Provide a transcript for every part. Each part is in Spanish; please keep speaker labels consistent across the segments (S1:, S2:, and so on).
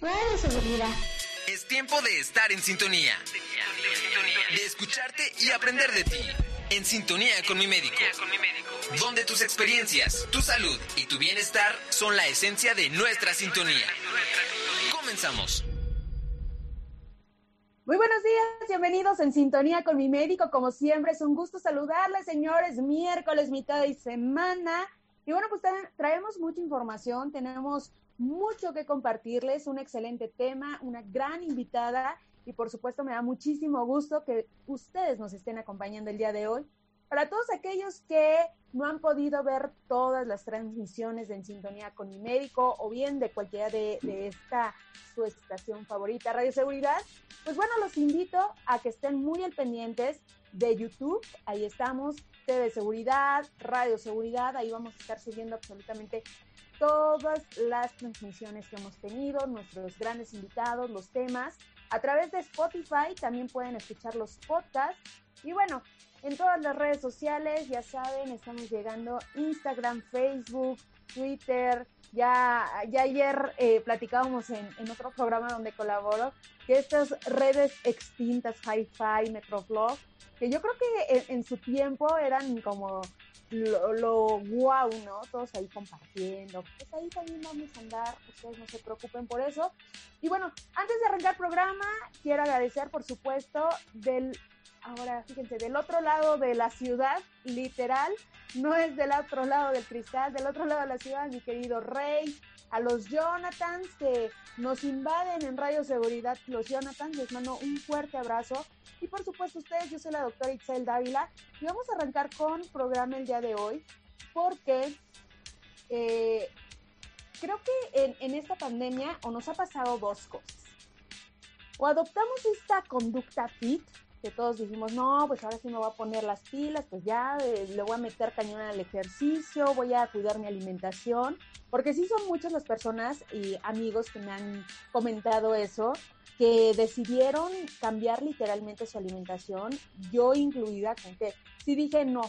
S1: Radio Seguridad.
S2: Es tiempo de estar en sintonía. De escucharte y aprender de ti. En sintonía con mi médico. Donde tus experiencias, tu salud y tu bienestar son la esencia de nuestra sintonía. Comenzamos.
S3: Muy buenos días, bienvenidos en sintonía con mi médico. Como siempre, es un gusto saludarles, señores. Miércoles, mitad de semana. Y bueno, pues traemos mucha información, tenemos mucho que compartirles, un excelente tema, una gran invitada y por supuesto me da muchísimo gusto que ustedes nos estén acompañando el día de hoy. Para todos aquellos que no han podido ver todas las transmisiones En Sintonía con mi médico o bien de cualquiera de, de esta su estación favorita, Radio Seguridad, pues bueno, los invito a que estén muy al pendientes de YouTube. Ahí estamos, TV Seguridad, Radio Seguridad, ahí vamos a estar subiendo absolutamente todas las transmisiones que hemos tenido, nuestros grandes invitados, los temas. A través de Spotify también pueden escuchar los podcasts. Y bueno, en todas las redes sociales, ya saben, estamos llegando Instagram, Facebook, Twitter. Ya, ya ayer eh, platicábamos en, en, otro programa donde colaboro que estas redes extintas, Hi-Fi, Metroflog, que yo creo que en, en su tiempo eran como lo, lo wow, ¿no? Todos ahí compartiendo. Pues ahí también vamos a andar, ustedes no se preocupen por eso. Y bueno, antes de arrancar el programa, quiero agradecer, por supuesto, del, ahora fíjense, del otro lado de la ciudad, literal, no es del otro lado del cristal, del otro lado de la ciudad, mi querido Rey, a los Jonathans que nos invaden en Radio Seguridad, los Jonathans, les mando un fuerte abrazo. Y por supuesto ustedes, yo soy la doctora Itzel Dávila y vamos a arrancar con programa el día de hoy porque eh, creo que en, en esta pandemia o nos ha pasado dos cosas. O adoptamos esta conducta fit, todos dijimos, no, pues ahora sí me voy a poner las pilas, pues ya eh, le voy a meter cañón al ejercicio, voy a cuidar mi alimentación, porque sí son muchas las personas y amigos que me han comentado eso, que decidieron cambiar literalmente su alimentación, yo incluida, con que sí dije, no,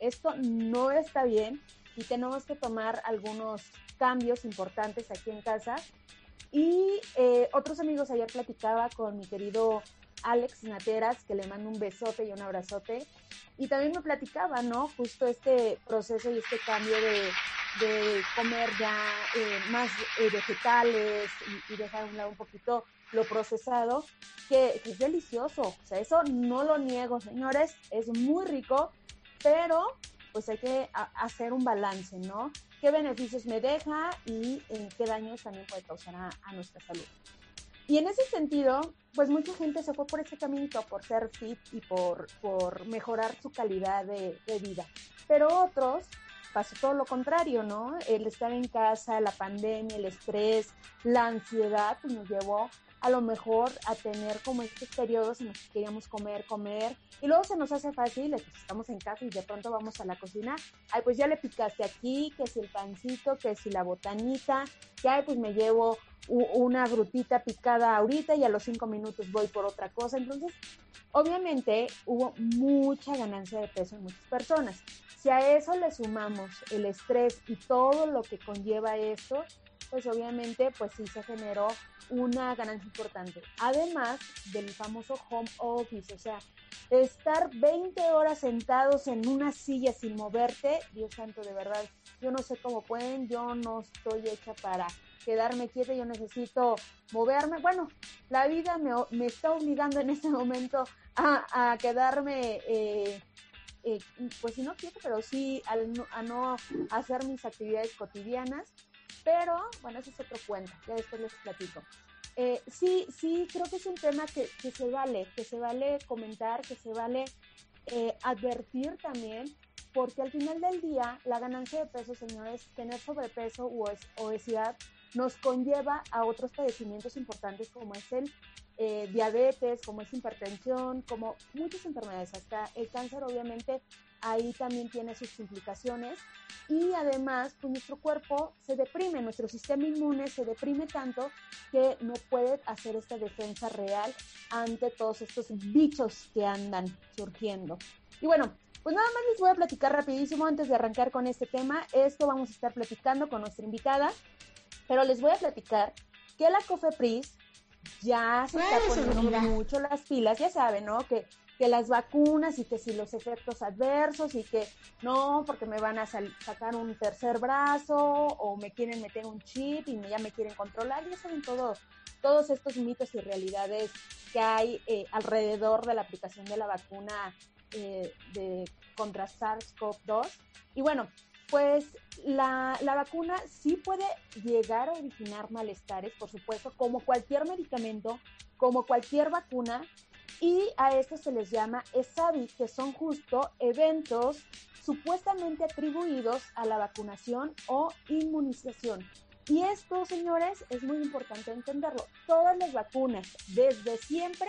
S3: esto no está bien y tenemos que tomar algunos cambios importantes aquí en casa. Y eh, otros amigos ayer platicaba con mi querido Alex Nateras, que le mando un besote y un abrazote. Y también me platicaba, ¿no? Justo este proceso y este cambio de, comer ya eh, más eh, vegetales y, dejar a un lado un poquito lo procesado, que, es delicioso. O sea, eso no lo niego, señores, es muy rico, pero pues hay que hacer un balance, ¿no? ¿Qué beneficios me deja y en qué daños también puede causar a, a nuestra salud? Y en ese sentido, pues mucha gente se fue por ese caminito, por ser fit y por, por mejorar su calidad de, vida. Pero otros pasó todo lo contrario, ¿no? El estar en casa, la pandemia, el estrés, la ansiedad, pues nos llevó a lo mejor a tener como estos periodos en los que queríamos comer, comer, y luego se nos hace fácil, pues estamos en casa y de pronto vamos a la cocina, ay, pues ya le picaste aquí, que si el pancito, que si la botanita, que ay, pues me llevo una frutita picada ahorita y a los cinco minutos voy por otra cosa. Entonces, obviamente hubo mucha ganancia de peso en muchas personas. Si a eso le sumamos el estrés y todo lo que conlleva esto, pues obviamente pues sí se generó una ganancia importante. Además del famoso home office, o sea, estar 20 horas sentados en una silla sin moverte, Dios santo, de verdad, yo no sé cómo pueden, yo no estoy hecha para quedarme quieta, yo necesito moverme. Bueno, la vida me, me está obligando en este momento a, a quedarme, eh, eh, pues si no quieta, pero sí al, a no hacer mis actividades cotidianas. Pero bueno, ese es otro cuento, ya después les platico. Eh, sí, sí, creo que es un tema que, que, se vale, que se vale comentar, que se vale eh, advertir también, porque al final del día la ganancia de peso, señores, tener sobrepeso u obesidad nos conlleva a otros padecimientos importantes como es el eh, diabetes, como es hipertensión, como muchas enfermedades, hasta el cáncer obviamente ahí también tiene sus implicaciones y además pues nuestro cuerpo se deprime, nuestro sistema inmune se deprime tanto que no puede hacer esta defensa real ante todos estos bichos que andan surgiendo. Y bueno, pues nada más les voy a platicar rapidísimo antes de arrancar con este tema. Esto vamos a estar platicando con nuestra invitada, pero les voy a platicar que la COFEPRIS ya se está poniendo mucho las pilas, ya saben, ¿no? Que, que las vacunas y que si los efectos adversos y que no, porque me van a sacar un tercer brazo o me quieren meter un chip y ya me quieren controlar, ya saben todo, todos estos mitos y realidades que hay eh, alrededor de la aplicación de la vacuna eh, de contra SARS-CoV-2. Y bueno, pues la, la, vacuna sí puede llegar a originar malestares, por supuesto, como cualquier medicamento, como cualquier vacuna, y a esto se les llama ESAVI, que son justo eventos supuestamente atribuidos a la vacunación o inmunización. Y esto, señores, es muy importante entenderlo. Todas las vacunas, desde siempre,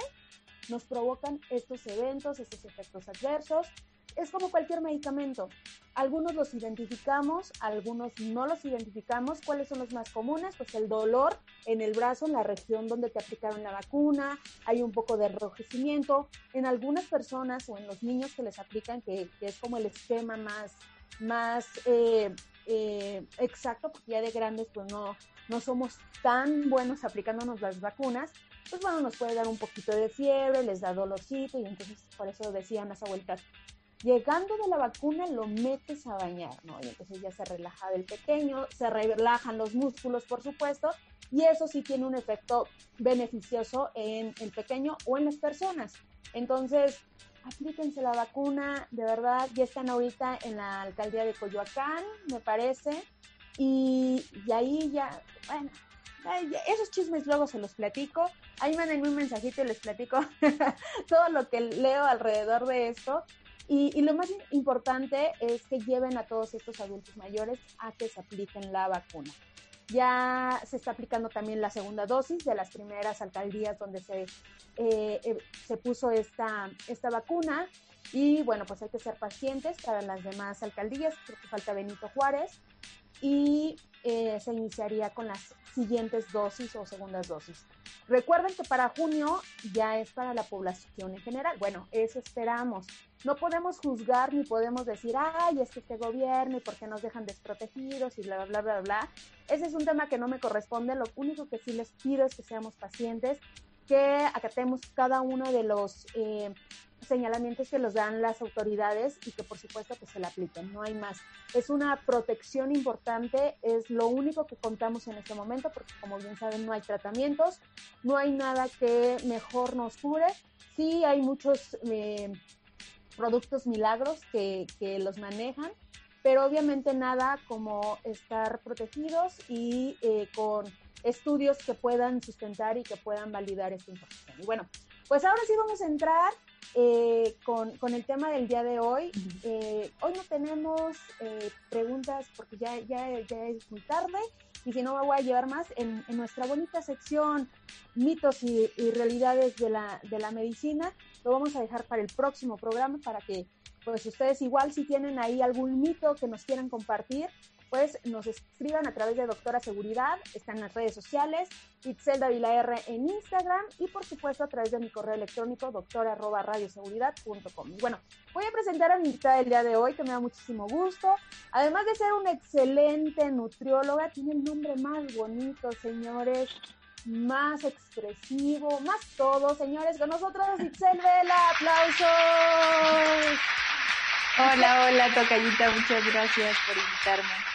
S3: nos provocan estos eventos, estos efectos adversos. Es como cualquier medicamento. Algunos los identificamos, algunos no los identificamos. ¿Cuáles son los más comunes? Pues el dolor en el brazo, en la región donde te aplicaron la vacuna, hay un poco de enrojecimiento. En algunas personas o en los niños que les aplican, que, es como el esquema más, más eh, eh, exacto, porque ya de grandes pues no, no somos tan buenos aplicándonos las vacunas, pues bueno, nos puede dar un poquito de fiebre, les da dolorcito y entonces por eso decían las abuelitas, llegando de la vacuna lo metes a bañar, ¿no? Y entonces ya se relaja el pequeño, se relajan los músculos, por supuesto, y eso sí tiene un efecto beneficioso en el pequeño o en las personas. Entonces, aplíquense la vacuna, de verdad, ya están ahorita en la alcaldía de Coyoacán, me parece, y, ahí ya, bueno, esos chismes luego se los platico, ahí manden un mensajito y les platico todo lo que leo alrededor de esto. Y, lo más importante es que lleven a todos estos adultos mayores a que se apliquen la vacuna. Ya se está aplicando también la segunda dosis de las primeras alcaldías donde se, eh, eh, se puso esta, esta vacuna. Y bueno, pues hay que ser pacientes para las demás alcaldías, creo que falta Benito Juárez, y eh, se iniciaría con las siguientes dosis o segundas dosis. Recuerden que para junio ya es para la población en general. Bueno, eso esperamos. No podemos juzgar ni podemos decir, ay, es que este gobierno y por qué nos dejan desprotegidos y bla, bla, bla, bla, bla. Ese es un tema que no me corresponde. Lo único que sí les pido es que seamos pacientes, que acatemos cada uno de los eh, señalamientos que los dan las autoridades y que por supuesto que se le apliquen, no hay más. Es una protección importante, es lo único que contamos en este momento porque como bien saben no hay tratamientos, no hay nada que mejor nos cure, sí hay muchos eh, productos milagros que, que los manejan, pero obviamente nada como estar protegidos y eh, con estudios que puedan sustentar y que puedan validar esta información. Y bueno, pues ahora sí vamos a entrar eh, con, con, el tema del día de hoy. Eh, hoy no tenemos eh, preguntas porque ya, ya, ya, es muy tarde y si no me voy a llevar más en, en nuestra bonita sección mitos y, y, realidades de la, de la medicina. Lo vamos a dejar para el próximo programa para que pues ustedes igual si tienen ahí algún mito que nos quieran compartir, pues nos escriban a través de Doctora Seguridad, están en las redes sociales, Itzel Davila R en Instagram y por supuesto a través de mi correo electrónico doctora Y bueno, voy a presentar a mi invitada del día de hoy que me da muchísimo gusto. Además de ser una excelente nutrióloga, tiene el nombre más bonito, señores, más expresivo, más todo, señores. Con nosotros Itzel Vela, aplausos.
S1: Hola, hola, tocallita, muchas gracias por invitarme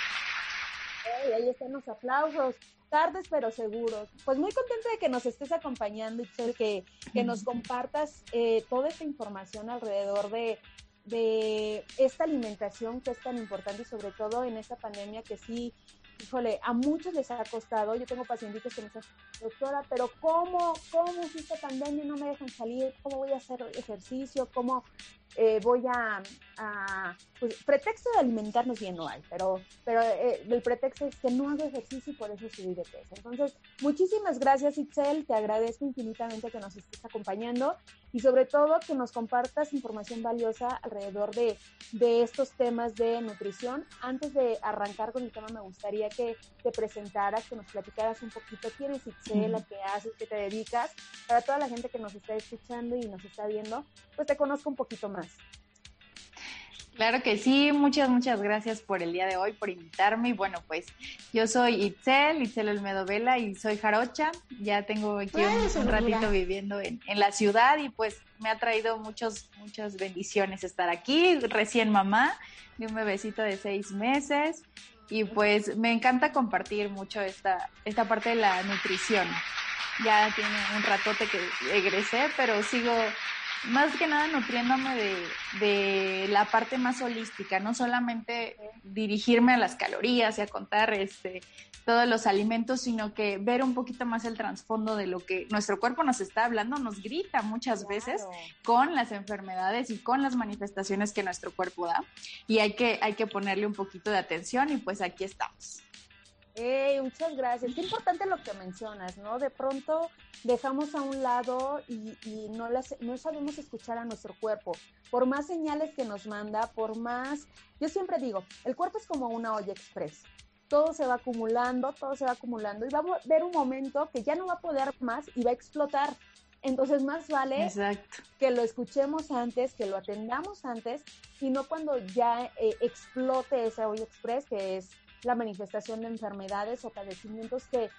S3: ahí están los aplausos. Tardes pero seguros. Pues muy contenta de que nos estés acompañando, Itzel, que, que nos compartas eh, toda esta información alrededor de, de esta alimentación que es tan importante y sobre todo en esta pandemia que sí híjole, a muchos les ha costado. Yo tengo pacientitos que me dicen, doctora, pero ¿cómo? ¿Cómo si esta pandemia no me dejan salir? ¿Cómo voy a hacer ejercicio? ¿Cómo eh, voy a, pues, pretexto de alimentarnos bien no hay, pero, pero eh, el pretexto es que no hago ejercicio y por eso subí de peso. Entonces, muchísimas gracias Itzel, te agradezco infinitamente que nos estés acompañando y sobre todo que nos compartas información valiosa alrededor de, de estos temas de nutrición. Antes de arrancar con el tema, me gustaría que te presentaras, que nos platicaras un poquito quién es Itzel, a qué haces, qué te dedicas, para toda la gente que nos está escuchando y nos está viendo, pues te conozco un poquito más.
S1: Claro que sí, muchas, muchas gracias por el día de hoy, por invitarme. Y bueno, pues yo soy Itzel, Itzel Olmedo Vela y soy jarocha. Ya tengo aquí un, ratito viviendo en, en, la ciudad y pues me ha traído muchos, muchas bendiciones estar aquí. Recién mamá de un bebecito de seis meses y pues me encanta compartir mucho esta, esta parte de la nutrición. Ya tiene un ratote que egresé, pero sigo más que nada nutriéndome de, la parte más holística, no solamente dirigirme a las calorías y a contar este, todos los alimentos, sino que ver un poquito más el trasfondo de lo que nuestro cuerpo nos está hablando, nos grita muchas veces con las enfermedades y con las manifestaciones que nuestro cuerpo da. Y hay que, hay que ponerle un poquito de atención y pues aquí estamos
S3: muchas gracias. Qué importante lo que mencionas, ¿no? De pronto dejamos a un lado y, no, las, no sabemos escuchar a nuestro cuerpo. Por más señales que nos manda, por más... Yo siempre digo, el cuerpo es como una olla express. Todo se va acumulando, todo se va acumulando y va a haber un momento que ya no va a poder más y va a explotar. Entonces más vale que lo escuchemos antes, que lo atendamos antes y no cuando ya eh, explote esa olla express que es la manifestación de enfermedades o padecimientos que,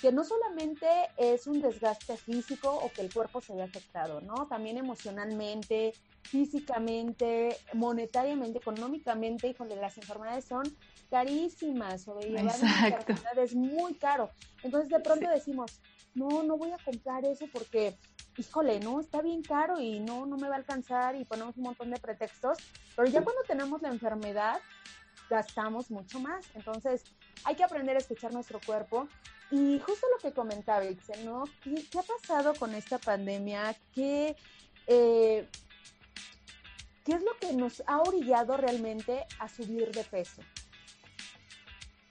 S3: que no solamente es un desgaste físico o que el cuerpo se ve afectado, ¿no? También emocionalmente, físicamente, monetariamente, económicamente, híjole, las enfermedades son carísimas, sobrellevar enfermedad es muy caro. Entonces de pronto decimos, no, no voy a comprar eso porque, híjole, no, está bien caro y no, no me va a alcanzar y ponemos un montón de pretextos, pero ya cuando tenemos la enfermedad, gastamos mucho más. Entonces, hay que aprender a escuchar nuestro cuerpo. Y justo lo que comentaba Ixel, ¿no? ¿Qué, ha pasado con esta pandemia? ¿Qué, eh, ¿Qué es lo que nos ha orillado realmente a subir de peso?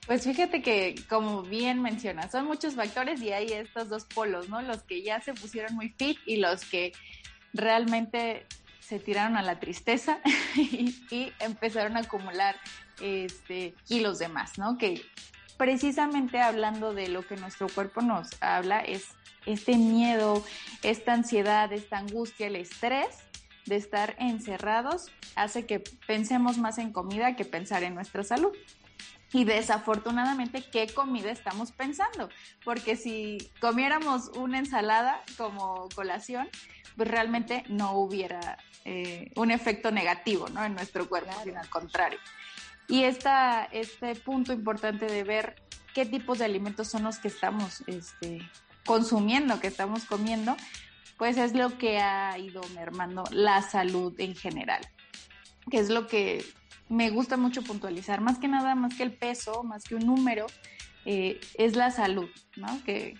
S1: Pues fíjate que, como bien mencionas, son muchos factores y hay estos dos polos, ¿no? Los que ya se pusieron muy fit y los que realmente se tiraron a la tristeza y, empezaron a acumular este, kilos de más, ¿no? Que precisamente hablando de lo que nuestro cuerpo nos habla es este miedo, esta ansiedad, esta angustia, el estrés de estar encerrados hace que pensemos más en comida que pensar en nuestra salud. Y desafortunadamente, ¿qué comida estamos pensando? Porque si comiéramos una ensalada como colación, pues realmente no hubiera eh, un efecto negativo ¿no? en nuestro cuerpo, sino al contrario. Y esta, este punto importante de ver qué tipos de alimentos son los que estamos este, consumiendo, que estamos comiendo, pues es lo que ha ido mermando la salud en general, que es lo que me gusta mucho puntualizar, más que nada, más que el peso, más que un número, eh, es la salud, ¿no? Que,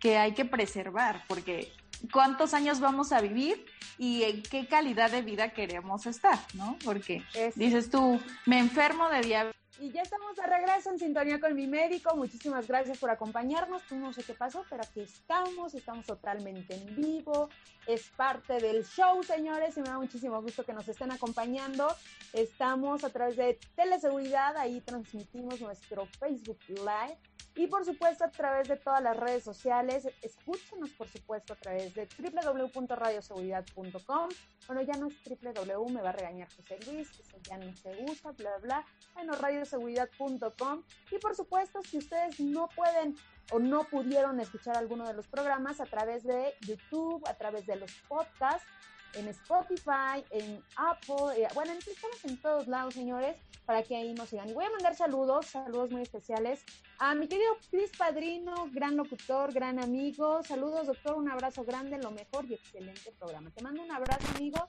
S1: que hay que preservar, porque cuántos años vamos a vivir y en qué calidad de vida queremos estar, ¿no? Porque dices tú, me enfermo de diabetes.
S3: Y ya estamos de regreso en sintonía con mi médico. Muchísimas gracias por acompañarnos. Tú no sé qué pasó, pero aquí estamos, estamos totalmente en vivo. Es parte del show, señores, y me da muchísimo gusto que nos estén acompañando. Estamos a través de Teleseguridad, ahí transmitimos nuestro Facebook Live y por supuesto a través de todas las redes sociales. Escúchenos por supuesto a través de www.radioseguridad.com. Bueno, ya no es www, me va a regañar José Luis, eso ya no se usa, bla, bla. Bueno, radioseguridad.com. Y por supuesto, si ustedes no pueden o no pudieron escuchar alguno de los programas a través de YouTube, a través de los podcasts, en Spotify, en Apple, eh, bueno, estamos en todos lados, señores, para que ahí nos sigan. Y voy a mandar saludos, saludos muy especiales a mi querido Chris Padrino, gran locutor, gran amigo. Saludos, doctor, un abrazo grande, lo mejor y excelente programa. Te mando un abrazo, amigo.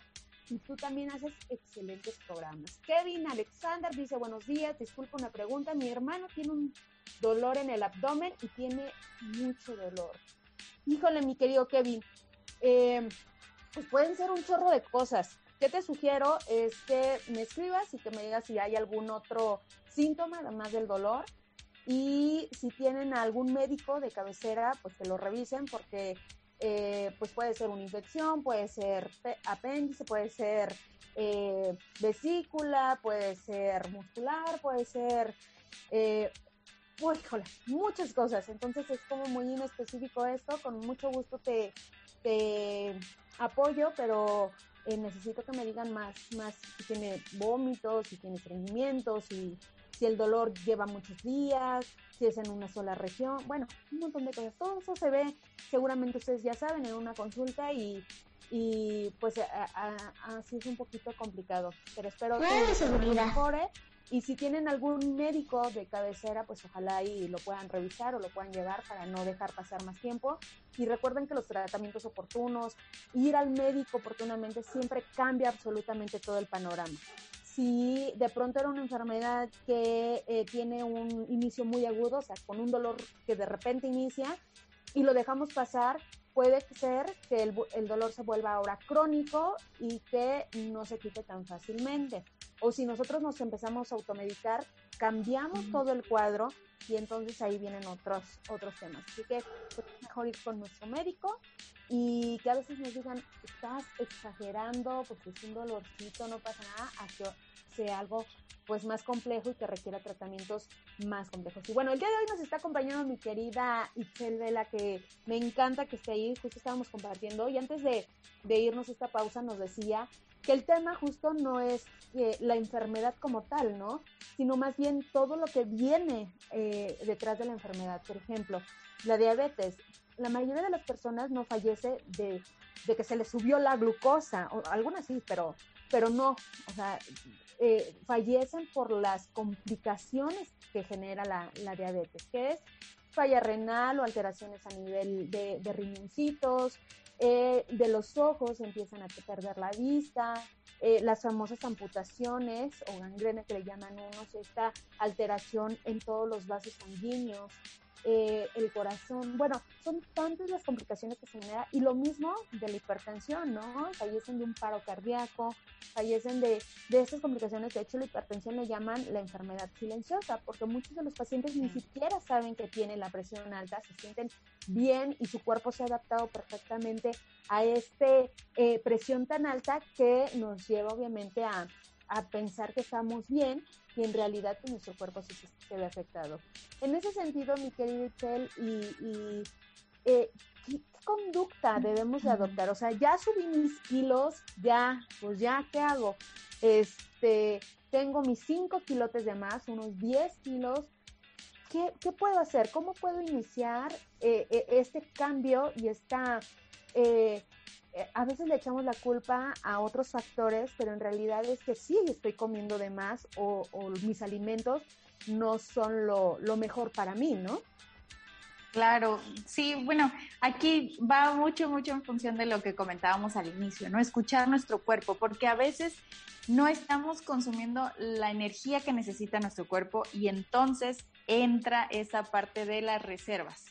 S3: Y tú también haces excelentes programas. Kevin Alexander dice buenos días, disculpa una pregunta. Mi hermano tiene un dolor en el abdomen y tiene mucho dolor. Híjole, mi querido Kevin, eh, pues pueden ser un chorro de cosas. ¿Qué te sugiero? Es que me escribas y que me digas si hay algún otro síntoma además del dolor y si tienen algún médico de cabecera, pues que lo revisen porque eh, pues puede ser una infección, puede ser apéndice, puede ser eh, vesícula, puede ser muscular, puede ser eh, muchas cosas. Entonces es como muy inespecífico esto. Con mucho gusto te, te apoyo, pero eh, necesito que me digan más, más si tiene vómitos, si tiene estreñimiento, si, si el dolor lleva muchos días, si es en una sola región, bueno, un montón de cosas. Todo eso se ve, seguramente ustedes ya saben, en una consulta y, y pues así es un poquito complicado, pero espero que se mejore y si tienen algún médico de cabecera, pues ojalá y lo puedan revisar o lo puedan llevar para no dejar pasar más tiempo. Y recuerden que los tratamientos oportunos, ir al médico oportunamente siempre cambia absolutamente todo el panorama. Si de pronto era una enfermedad que eh, tiene un inicio muy agudo, o sea, con un dolor que de repente inicia y lo dejamos pasar, puede ser que el, el dolor se vuelva ahora crónico y que no se quite tan fácilmente. O si nosotros nos empezamos a automedicar, cambiamos todo el cuadro y entonces ahí vienen otros, otros temas. Así que es mejor ir con nuestro médico y que a veces nos digan, estás exagerando porque es un dolorcito, no pasa nada, a que sea algo pues más complejo y que requiera tratamientos más complejos. Y bueno, el día de hoy nos está acompañando mi querida Itzel Vela, que me encanta que esté ahí, justo estábamos compartiendo, y antes de, de irnos esta pausa nos decía que el tema justo no es eh, la enfermedad como tal, ¿no? Sino más bien todo lo que viene eh, detrás de la enfermedad. Por ejemplo, la diabetes. La mayoría de las personas no fallece de, que se le subió la glucosa, o algunas sí, pero, pero no. O sea, eh, fallecen por las complicaciones que genera la, diabetes, que es falla renal o alteraciones a nivel de, de riñoncitos, eh, de los ojos empiezan a perder la vista, eh, las famosas amputaciones o gangrena que le llaman unos, esta alteración en todos los vasos sanguíneos, eh, el corazón. Bueno, son tantas las complicaciones que se generan y lo mismo de la hipertensión, ¿no? Fallecen de un paro cardíaco, fallecen de, de estas complicaciones. De hecho, la hipertensión le llaman la enfermedad silenciosa, porque muchos de los pacientes ni siquiera saben que tienen la presión alta, se sienten bien y su cuerpo se ha adaptado perfectamente a esta eh, presión tan alta que nos lleva obviamente a, a pensar que estamos bien y en realidad que nuestro cuerpo sí se, ve afectado. En ese sentido, mi querido Itzel, y, eh, ¿qué, conducta debemos de adoptar? O sea, ya subí mis kilos, ya, pues ya, ¿qué hago? Este, tengo mis 5 kilotes de más, unos 10 kilos. ¿Qué, ¿Qué, puedo hacer? ¿Cómo puedo iniciar eh, eh, este cambio y esta eh, a veces le echamos la culpa a otros factores, pero en realidad es que sí estoy comiendo de más o, mis alimentos no son lo, mejor para mí, ¿no?
S1: Claro, sí, bueno, aquí va mucho, mucho en función de lo que comentábamos al inicio, ¿no? Escuchar nuestro cuerpo, porque a veces no estamos consumiendo la energía que necesita nuestro cuerpo y entonces entra esa parte de las reservas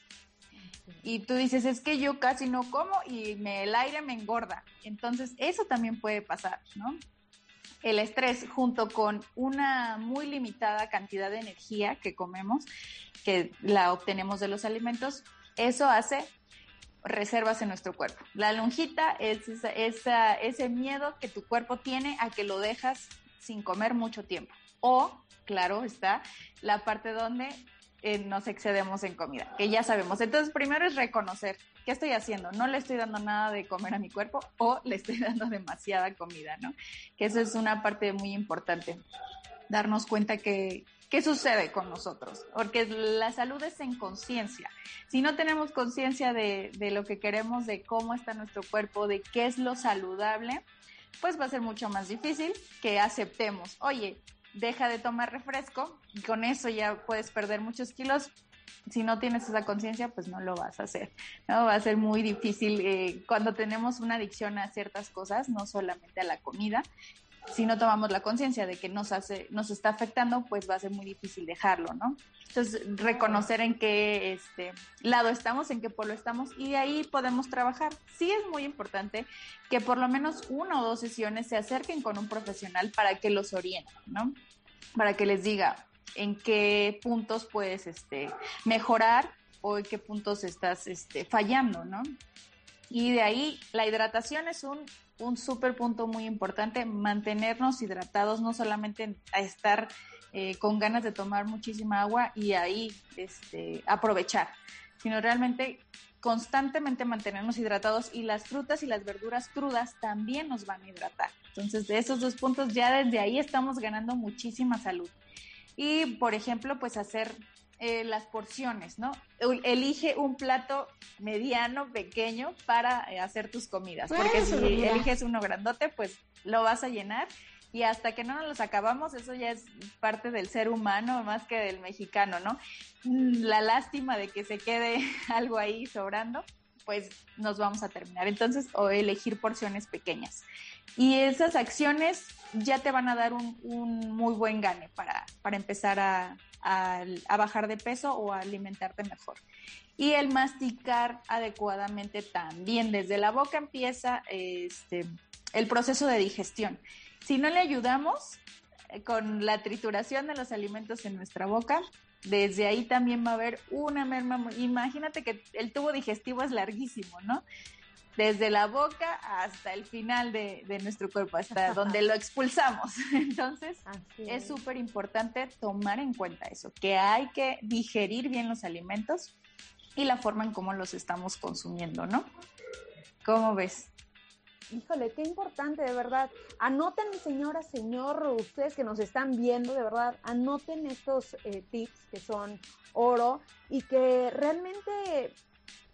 S1: y tú dices, es que yo casi no como y me, el aire me engorda. Entonces, eso también puede pasar, ¿no? El estrés junto con una muy limitada cantidad de energía que comemos, que la obtenemos de los alimentos, eso hace reservas en nuestro cuerpo. La lonjita es ese miedo que tu cuerpo tiene a que lo dejas sin comer mucho tiempo. O, claro, está la parte donde eh, nos excedemos en comida, que ya sabemos. Entonces, primero es reconocer qué estoy haciendo. No le estoy dando nada de comer a mi cuerpo o le estoy dando demasiada comida, ¿no? Que eso es una parte muy importante. Darnos cuenta que, qué sucede con nosotros, porque la salud es en conciencia. Si no tenemos conciencia de, de lo que queremos, de cómo está nuestro cuerpo, de qué es lo saludable, pues va a ser mucho más difícil que aceptemos, oye, deja de tomar refresco y con eso ya puedes perder muchos kilos. Si no tienes esa conciencia, pues no lo vas a hacer. ¿no? Va a ser muy difícil eh, cuando tenemos una adicción a ciertas cosas, no solamente a la comida. Si no tomamos la conciencia de que nos hace, nos está afectando, pues va a ser muy difícil dejarlo, ¿no? Entonces, reconocer en qué este, lado estamos, en qué polo estamos, y de ahí podemos trabajar. Sí es muy importante que por lo menos una o dos sesiones se acerquen con un profesional para que los oriente, ¿no? Para que les diga en qué puntos puedes este, mejorar o en qué puntos estás este, fallando, ¿no? Y de ahí la hidratación es un, un súper punto muy importante, mantenernos hidratados, no solamente a estar eh, con ganas de tomar muchísima agua y ahí este, aprovechar, sino realmente constantemente mantenernos hidratados y las frutas y las verduras crudas también nos van a hidratar. Entonces, de esos dos puntos ya desde ahí estamos ganando muchísima salud. Y, por ejemplo, pues hacer eh, las porciones, ¿no? Elige un plato mediano, pequeño para eh, hacer tus comidas, porque si eliges uno grandote, pues lo vas a llenar y hasta que no nos los acabamos, eso ya es parte del ser humano más que del mexicano, ¿no? La lástima de que se quede algo ahí sobrando, pues nos vamos a terminar. Entonces, o elegir porciones pequeñas. Y esas acciones ya te van a dar un, muy buen gane para, para empezar a, a, bajar de peso o a alimentarte mejor. Y el masticar adecuadamente también. Desde la boca empieza este, el proceso de digestión. Si no le ayudamos eh, con la trituración de los alimentos en nuestra boca, desde ahí también va a haber una merma. Imagínate que el tubo digestivo es larguísimo, ¿no? Desde la boca hasta el final de, nuestro cuerpo, hasta donde lo expulsamos. Entonces, es súper importante tomar en cuenta eso, que hay que digerir bien los alimentos y la forma en cómo los estamos consumiendo, ¿no? ¿Cómo ves?
S3: Híjole, qué importante, de verdad. Anoten, señora, señor, ustedes que nos están viendo, de verdad, anoten estos eh, tips que son oro y que realmente,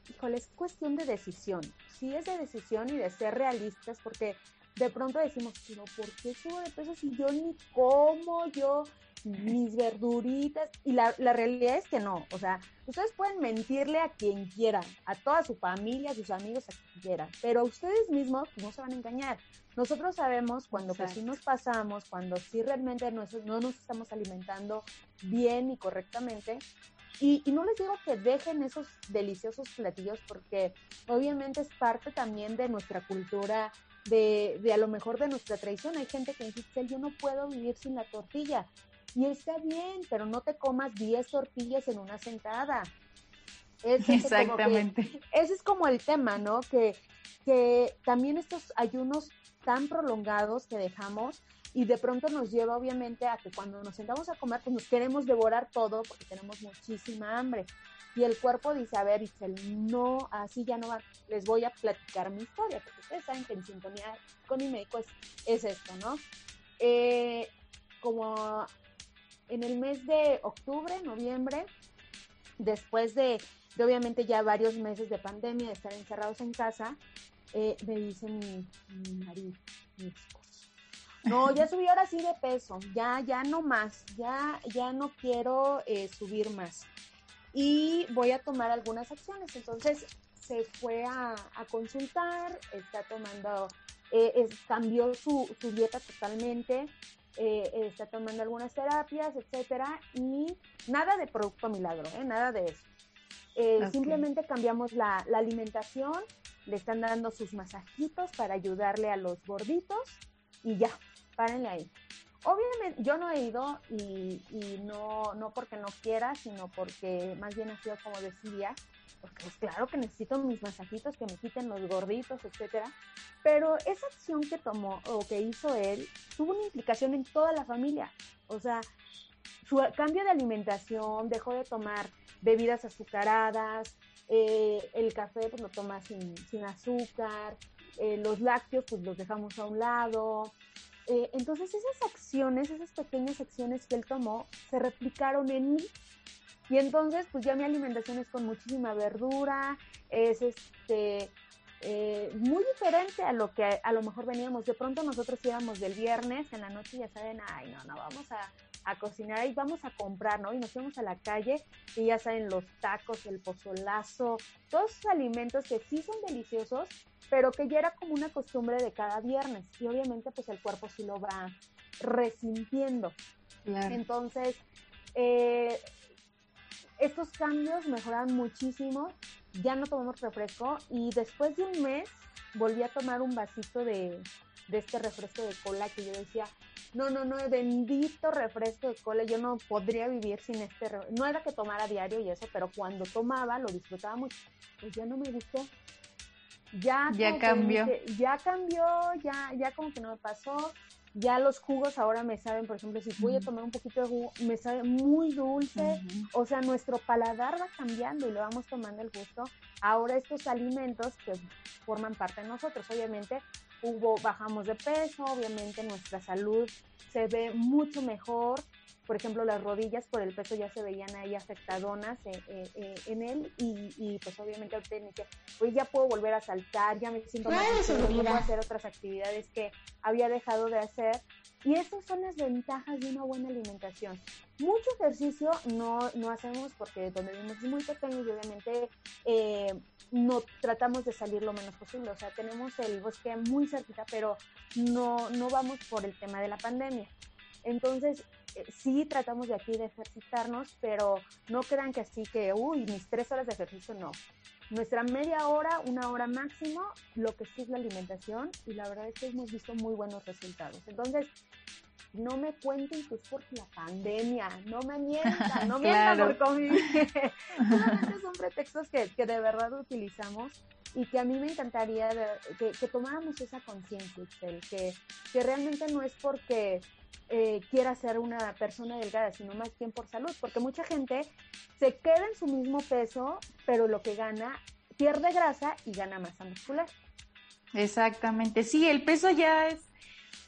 S3: híjole, es cuestión de decisión. Sí es de decisión y de ser realistas, porque de pronto decimos, pero ¿por qué subo de peso si yo ni como, yo mis verduritas. Y la, la, realidad es que no. O sea, ustedes pueden mentirle a quien quieran, a toda su familia, a sus amigos, a quien quieran, pero a ustedes mismos no se van a engañar. Nosotros sabemos cuando pues sí nos pasamos, cuando sí realmente no, no nos estamos alimentando bien y correctamente. Y, y, no les digo que dejen esos deliciosos platillos porque obviamente es parte también de nuestra cultura, de, de a lo mejor de nuestra tradición. Hay gente que dice, yo no puedo vivir sin la tortilla. Y está bien, pero no te comas 10 tortillas en una sentada.
S1: Exactamente.
S3: ese es como el tema, ¿no? Que, que también estos ayunos tan prolongados que dejamos y de pronto nos lleva obviamente a que cuando nos sentamos a comer, pues nos queremos devorar todo porque tenemos muchísima hambre. Y el cuerpo dice, a ver, dice, no, así ya no va, les voy a platicar mi historia, porque ustedes saben que en sintonía con mi médico es, es esto, ¿no? Eh, como en el mes de octubre, noviembre, después de, obviamente ya varios meses de pandemia, de estar encerrados en casa, eh, me dice mi, marido, mi esposo, no, ya subí ahora sí de peso, ya, ya no más, ya, ya no quiero eh, subir más. Y voy a tomar algunas acciones. Entonces se fue a, consultar, está tomando, eh, cambió su, su dieta totalmente, eh, está tomando algunas terapias, etcétera, y nada de producto milagro, ¿eh? nada de eso. Eh, simplemente cambiamos la, alimentación, le están dando sus masajitos para ayudarle a los gorditos y ya, párenle ahí. Obviamente, yo no he ido y, y no, no porque no quiera, sino porque más bien ha sido como decía, porque es claro que necesito mis masajitos que me quiten los gorditos, etcétera. Pero esa acción que tomó o que hizo él tuvo una implicación en toda la familia. O sea, su cambio de alimentación, dejó de tomar bebidas azucaradas, eh, el café pues lo toma sin, sin azúcar, eh, los lácteos pues los dejamos a un lado. Eh, entonces esas acciones, esas pequeñas acciones que él tomó, se replicaron en mí y entonces, pues ya mi alimentación es con muchísima verdura, es este eh, muy diferente a lo que a lo mejor veníamos. De pronto nosotros íbamos del viernes en la noche ya saben, ay, no, no, vamos a, a cocinar y vamos a comprar, ¿no? Y nos fuimos a la calle y ya saben los tacos, el pozolazo, todos esos alimentos que sí son deliciosos, pero que ya era como una costumbre de cada viernes. Y obviamente pues el cuerpo sí lo va resintiendo. Entonces, eh, estos cambios mejoraron muchísimo, ya no tomamos refresco y después de un mes volví a tomar un vasito de, este refresco de cola que yo decía, no, no, no, bendito refresco de cola, yo no podría vivir sin este, no era que tomara diario y eso, pero cuando tomaba lo disfrutaba mucho, pues ya no me gustó. Ya,
S1: ya cambió.
S3: ya cambió, ya, ya como que no me pasó. Ya los jugos ahora me saben, por ejemplo, si voy a tomar un poquito de jugo, me sabe muy dulce, o sea, nuestro paladar va cambiando y le vamos tomando el gusto. Ahora estos alimentos que forman parte de nosotros, obviamente, hubo, bajamos de peso, obviamente nuestra salud se ve mucho mejor, por ejemplo, las rodillas por el peso ya se veían ahí afectadonas eh, eh, eh, en él y, pues obviamente ahorita dice, pues ya puedo volver a saltar, ya me siento más puedo hacer otras actividades que había dejado de hacer. Y esas son las ventajas de una buena alimentación. Mucho ejercicio no, no hacemos porque donde vivimos es muy pequeño y obviamente no tratamos de salir lo menos posible. O sea, tenemos el bosque muy cerquita, pero no, no vamos por el tema de la pandemia. Entonces, eh, sí tratamos de aquí de ejercitarnos, pero no crean que así que, uy, mis tres horas de ejercicio, no. Nuestra media hora, una hora máximo, lo que sí es la alimentación y la verdad es que hemos visto muy buenos resultados. Entonces, no me cuenten que es porque la pandemia, no me mientan, no mientan por convivir. Solamente son pretextos que, que, de verdad utilizamos y que a mí me encantaría que, tomáramos esa conciencia, que, que realmente no es porque eh, quiera ser una persona delgada, sino más bien por salud, porque mucha gente se queda en su mismo peso, pero lo que gana, pierde grasa y gana masa muscular.
S1: Exactamente, sí, el peso ya es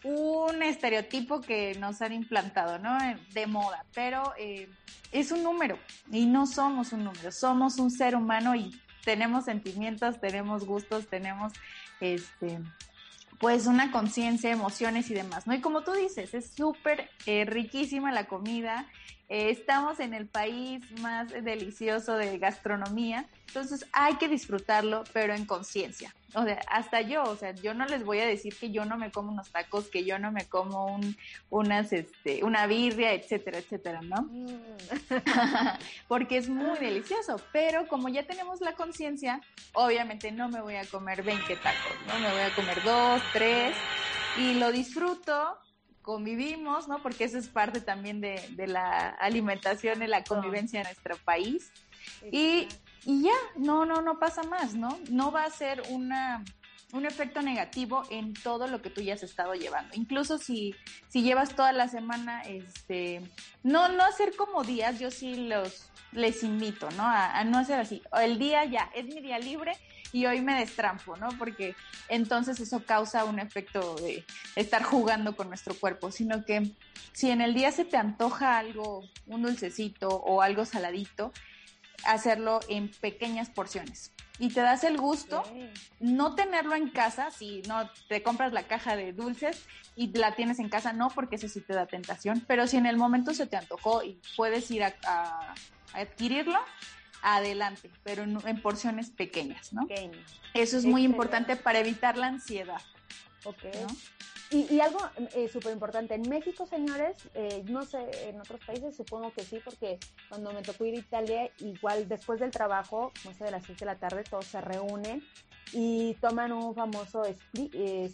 S1: un estereotipo que nos han implantado, ¿no? De moda, pero eh, es un número y no somos un número, somos un ser humano y tenemos sentimientos, tenemos gustos, tenemos este pues una conciencia, emociones y demás, ¿no? Y como tú dices, es súper eh, riquísima la comida, eh, estamos en el país más delicioso de gastronomía, entonces hay que disfrutarlo, pero en conciencia. O sea, hasta yo, o sea, yo no les voy a decir que yo no me como unos tacos, que yo no me como un, unas, este, una birria, etcétera, etcétera, ¿no? Mm. Porque es muy delicioso, pero como ya tenemos la conciencia, obviamente no me voy a comer 20 tacos, ¿no? Me voy a comer dos, tres, y lo disfruto, convivimos, ¿no? Porque eso es parte también de, la alimentación y la convivencia en nuestro país. Y, y, ya, no, no, no pasa más, ¿no? No va a ser una, un efecto negativo en todo lo que tú ya has estado llevando. Incluso si, si llevas toda la semana, este, no, no hacer como días, yo sí los les invito, ¿no? A, a no hacer así. El día ya, es mi día libre y hoy me destrampo, ¿no? Porque entonces eso causa un efecto de estar jugando con nuestro cuerpo, sino que si en el día se te antoja algo, un dulcecito o algo saladito, hacerlo en pequeñas porciones. Y te das el gusto, no tenerlo en casa, si no te compras la caja de dulces y la tienes en casa, no, porque eso sí te da tentación, pero si en el momento se te antojó y puedes ir a, a adquirirlo, adelante, pero en, porciones pequeñas, ¿no? Eso es muy importante para evitar la ansiedad.
S3: Ok. Y, algo eh, súper importante, en México, señores, eh, no sé, en otros países supongo que sí, porque cuando me tocó ir a Italia, igual después del trabajo, no sé, de las 7 de la tarde, todos se reúnen y toman un famoso split, eh,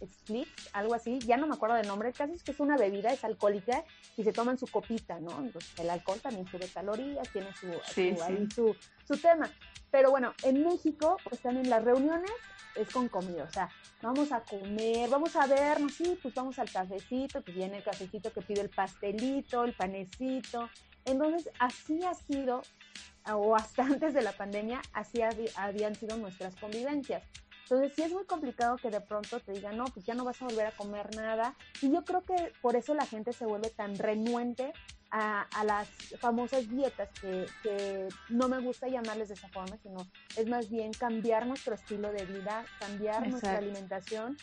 S3: split, algo así, ya no me acuerdo del nombre, casi es que es una bebida, es alcohólica y se toman su copita, ¿no? Entonces el alcohol también sube calorías, tiene su, su, su, tema. Pero bueno, en México, pues también las reuniones es con comida, o sea, vamos a comer, vamos a vernos, sí, pues vamos al cafecito, que viene el cafecito que pide el pastelito, el panecito. Entonces, así ha sido o hasta antes de la pandemia, así habían sido nuestras convivencias. Entonces sí es muy complicado que de pronto te digan, no, pues ya no vas a volver a comer nada. Y yo creo que por eso la gente se vuelve tan renuente a, las famosas dietas, que, no me gusta llamarles de esa forma, sino es más bien cambiar nuestro estilo de vida, cambiar nuestra alimentación.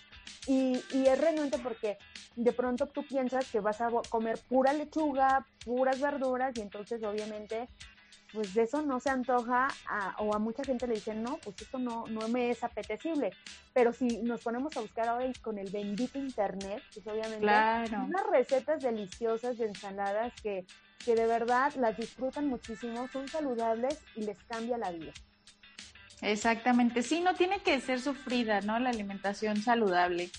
S3: Y, y es renuente porque de pronto tú piensas que vas a comer pura lechuga, puras verduras, y entonces obviamente pues de eso no se antoja o a mucha gente le dicen, no, pues esto no, no me es apetecible. Pero si nos ponemos a buscar ahora con el bendito internet, pues obviamente unas recetas deliciosas de ensaladas que, que de verdad las disfrutan muchísimo, son saludables y les cambia la vida.
S1: Exactamente, sí, no tiene que ser sufrida, ¿no? La alimentación saludable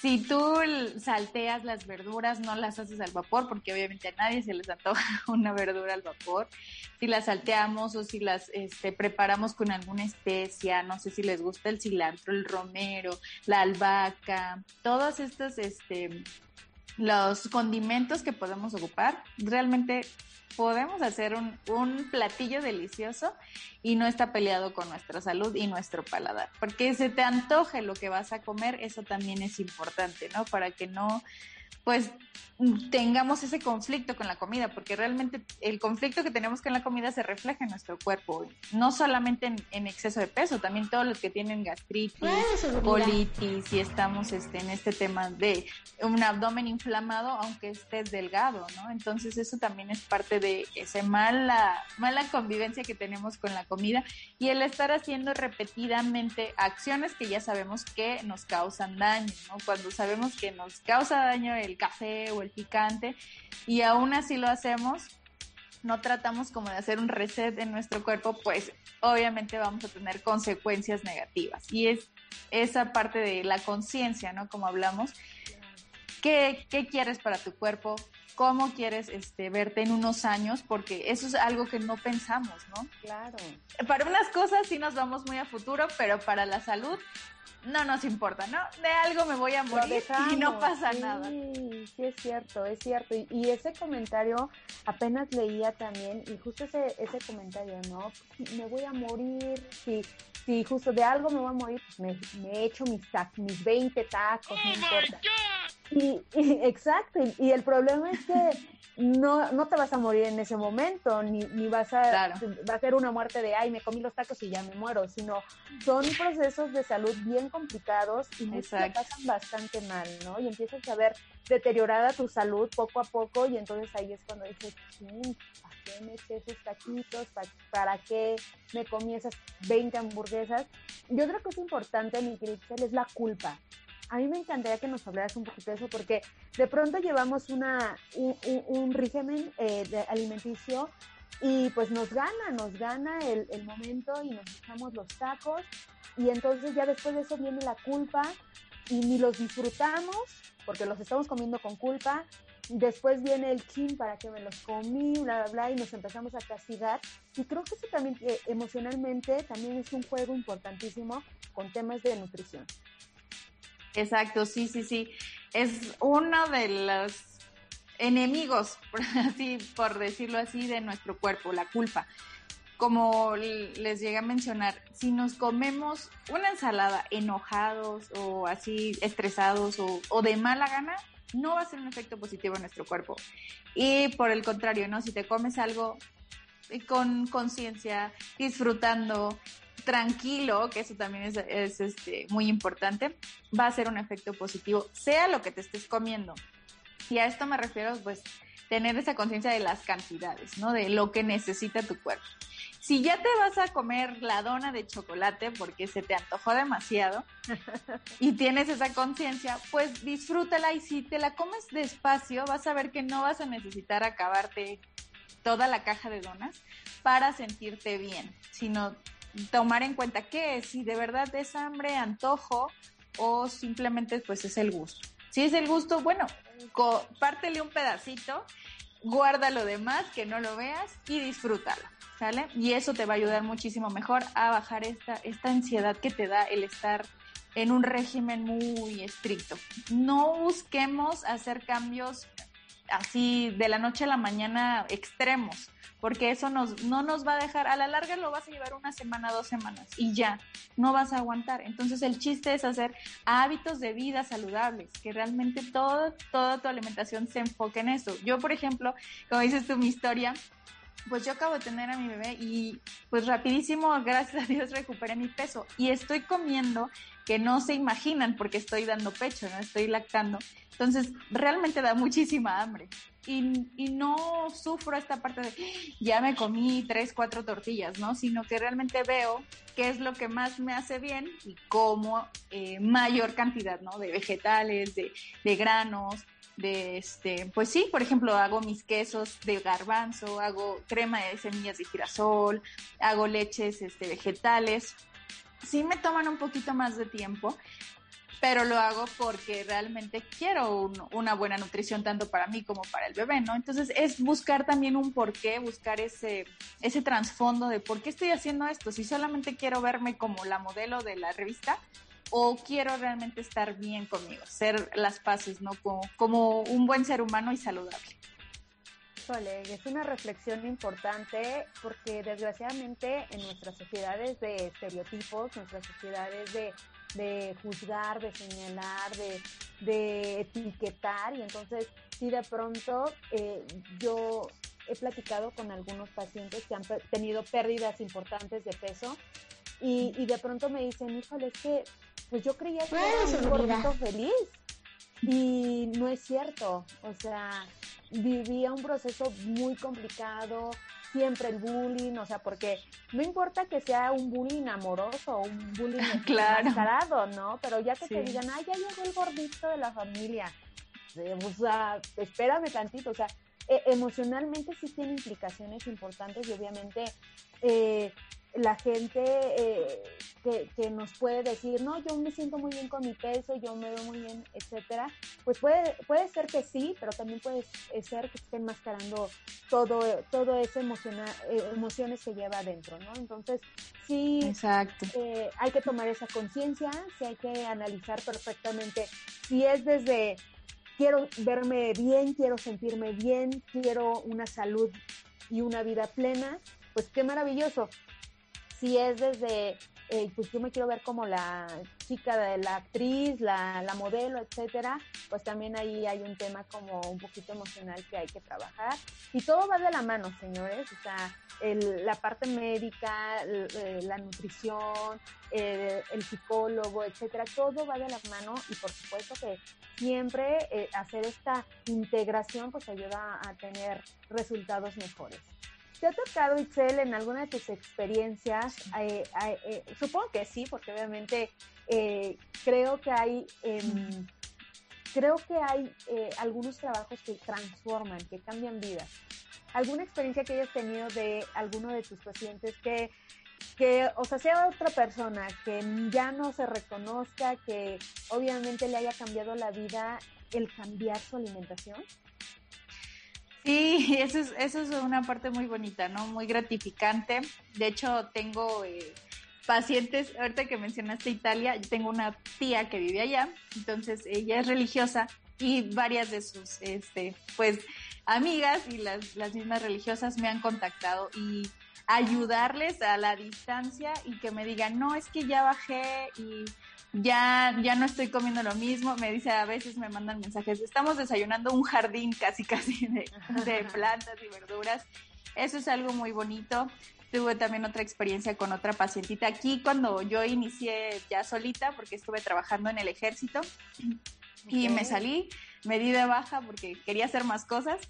S1: Si tú salteas las verduras, no las haces al vapor, porque obviamente a nadie se les antoja una verdura al vapor. Si las salteamos o si las este, preparamos con alguna especia, no sé si les gusta el cilantro, el romero, la albahaca, todos estos, este, los condimentos que podemos ocupar, realmente podemos hacer un, un, platillo delicioso y no está peleado con nuestra salud y nuestro paladar. Porque se te antoje lo que vas a comer, eso también es importante, ¿no? Para que no pues tengamos ese conflicto con la comida, porque realmente el conflicto que tenemos con la comida se refleja en nuestro cuerpo, no solamente en, exceso de peso, también todos los que tienen gastritis, colitis y estamos este, en este tema de un abdomen inflamado, aunque estés delgado, ¿no? Entonces eso también es parte de esa mala, mala convivencia que tenemos con la comida y el estar haciendo repetidamente acciones que ya sabemos que nos causan daño, ¿no? Cuando sabemos que nos causa daño el café o el picante y aún así lo hacemos, no tratamos como de hacer un reset en nuestro cuerpo, pues obviamente vamos a tener consecuencias negativas. Y es esa parte de la conciencia, ¿no? Como hablamos. ¿Qué, ¿Qué, quieres para tu cuerpo? ¿Cómo quieres este, verte en unos años? Porque eso es algo que no pensamos, ¿no?
S3: Claro.
S1: Para unas cosas sí nos vamos muy a futuro, pero para la salud no nos importa, ¿no? De algo me voy a morir y no pasa nada.
S3: Sí, sí es cierto, es cierto. Y, ese comentario apenas leía también, y justo ese, ese comentario, ¿no? me voy a morir, si, si justo de algo me voy a morir, pues me, me echo mis, mis 20 tacos, no importa. Y, exacto, y, el problema es que no, no te vas a morir en ese momento, ni, ni vas a, va a ser una muerte de, ay, me comí los tacos y ya me muero, sino son procesos de salud bien complicados y te pasan bastante mal, ¿no? Y empiezas a ver deteriorada tu salud poco a poco y entonces ahí es cuando dices, ¿para qué me eché esos taquitos? ¿Para, qué me comí esas 20 hamburguesas? Yo creo que es importante, mi Cristel, es la culpa a mí me encantaría que nos hablaras un poquito de eso, porque de pronto llevamos una, un, régimen eh, alimenticio y pues nos gana, nos gana el, el, momento y nos echamos los tacos y entonces ya después de eso viene la culpa y ni los disfrutamos porque los estamos comiendo con culpa. Después viene el chin para que me los comí, bla, bla, bla, y nos empezamos a castigar. Y creo que eso también eh, emocionalmente también es un juego importantísimo con temas de nutrición.
S1: Exacto, sí, sí, sí. Es uno de los enemigos, así, por decirlo así, de nuestro cuerpo, la culpa. Como les llegué a mencionar, si nos comemos una ensalada enojados o así estresados o, o de mala gana, no va a ser un efecto positivo en nuestro cuerpo. Y por el contrario, ¿no? Si te comes algo con conciencia, disfrutando, tranquilo, que eso también es, este, muy importante, va a ser un efecto positivo, sea lo que te estés comiendo. Y a esto me refiero, pues, tener esa conciencia de las cantidades, ¿no? De lo que necesita tu cuerpo. Si ya te vas a comer la dona de chocolate porque se te antojó demasiado y tienes esa conciencia, pues disfrútala y si te la comes despacio, vas a ver que no vas a necesitar acabarte toda la caja de donas para sentirte bien, sino tomar en cuenta qué es, si de verdad es hambre, antojo o simplemente pues es el gusto. Si es el gusto, bueno, pártele un pedacito, guarda lo demás, que no lo veas y disfrútalo, ¿sale? Y eso te va a ayudar muchísimo mejor a bajar esta, esta ansiedad que te da el estar en un régimen muy estricto. No busquemos hacer cambios así de la noche a la mañana extremos porque eso nos, no nos va a dejar, a la larga lo vas a llevar una semana, dos semanas y ya, no vas a aguantar. Entonces el chiste es hacer hábitos de vida saludables, que realmente todo, toda tu alimentación se enfoque en eso. Yo, por ejemplo, como dices tú, mi historia, pues yo acabo de tener a mi bebé y pues rapidísimo, gracias a Dios, recuperé mi peso y estoy comiendo que no se imaginan porque estoy dando pecho, no estoy lactando. Entonces, realmente da muchísima hambre. Y, y, no sufro esta parte de ya me comí tres, cuatro tortillas, ¿no? Sino que realmente veo qué es lo que más me hace bien y como eh, mayor cantidad, ¿no? De vegetales, de, de granos, de este, pues sí, por ejemplo, hago mis quesos de garbanzo, hago crema de semillas de girasol, hago leches este, vegetales, sí me toman un poquito más de tiempo, pero lo hago porque realmente quiero una buena nutrición tanto para mí como para el bebé, ¿no? Entonces es buscar también un porqué, buscar ese, ese trasfondo de por qué estoy haciendo esto, si solamente quiero verme como la modelo de la revista o quiero realmente estar bien conmigo, ser las paces, ¿no? Como un buen ser humano y saludable.
S3: Es una reflexión importante porque desgraciadamente en nuestras sociedades de estereotipos, nuestras sociedades de de juzgar, de señalar, de, de etiquetar y entonces si de pronto eh, yo he platicado con algunos pacientes que han tenido pérdidas importantes de peso y, y de pronto me dicen, híjole, es que pues yo creía que era un gordito feliz y no es cierto, o sea, vivía un proceso muy complicado, siempre el bullying, o sea, porque no importa que sea un bullying amoroso o un bullying claro. ¿no? Pero ya que te digan, ay, ya llegó el gordito de la familia, o sea, espérame tantito, o sea, e, emocionalmente sí tiene implicaciones importantes y obviamente eh, la gente eh, que, nos puede decir, no, yo me siento muy bien con mi peso, yo me veo muy bien, etcétera, pues puede, puede ser que sí, pero también puede ser que estén mascarando todo, todo ese emocional, eh, emociones que lleva adentro, ¿no? Entonces, sí, Exacto. Eh, hay que tomar esa conciencia, sí hay que analizar perfectamente si es desde quiero verme bien, quiero sentirme bien, quiero una salud y una vida plena, pues qué maravilloso si es desde, eh, pues yo me quiero ver como la chica de la actriz, la, modelo, etcétera, pues también ahí hay un tema como un poquito emocional que hay que trabajar. Y todo va de la mano, señores, o sea, el, la parte médica, eh, la nutrición, el psicólogo, etcétera, todo va de la mano y por supuesto que siempre eh, hacer esta integración pues ayuda a tener resultados mejores. ¿Te ha tocado, Itzel, en alguna de tus experiencias? Eh, eh, supongo que sí, porque obviamente eh, creo que hay, em, creo que hay algunos trabajos que transforman, que cambian vidas. ¿Alguna experiencia que hayas tenido de alguno de tus pacientes que, que, o sea, sea otra persona, que ya no se reconozca, que obviamente le haya cambiado la vida el cambiar su alimentación?
S1: Sí, eso es, eso es una parte muy bonita, ¿no? Muy gratificante. De hecho, tengo eh, pacientes, ahorita que mencionaste Italia, tengo una tía que vive allá, entonces ella es religiosa y varias de sus, este, pues, amigas y las, las mismas religiosas me han contactado y ayudarles a la distancia y que me digan, no, es que ya bajé y ya, ya no estoy comiendo lo mismo, me dice a veces me mandan mensajes, estamos desayunando un jardín casi casi de, de plantas y verduras. Eso es algo muy bonito. Tuve también otra experiencia con otra pacientita aquí cuando yo inicié ya solita porque estuve trabajando en el ejército y me salí, me di de baja porque quería hacer más cosas.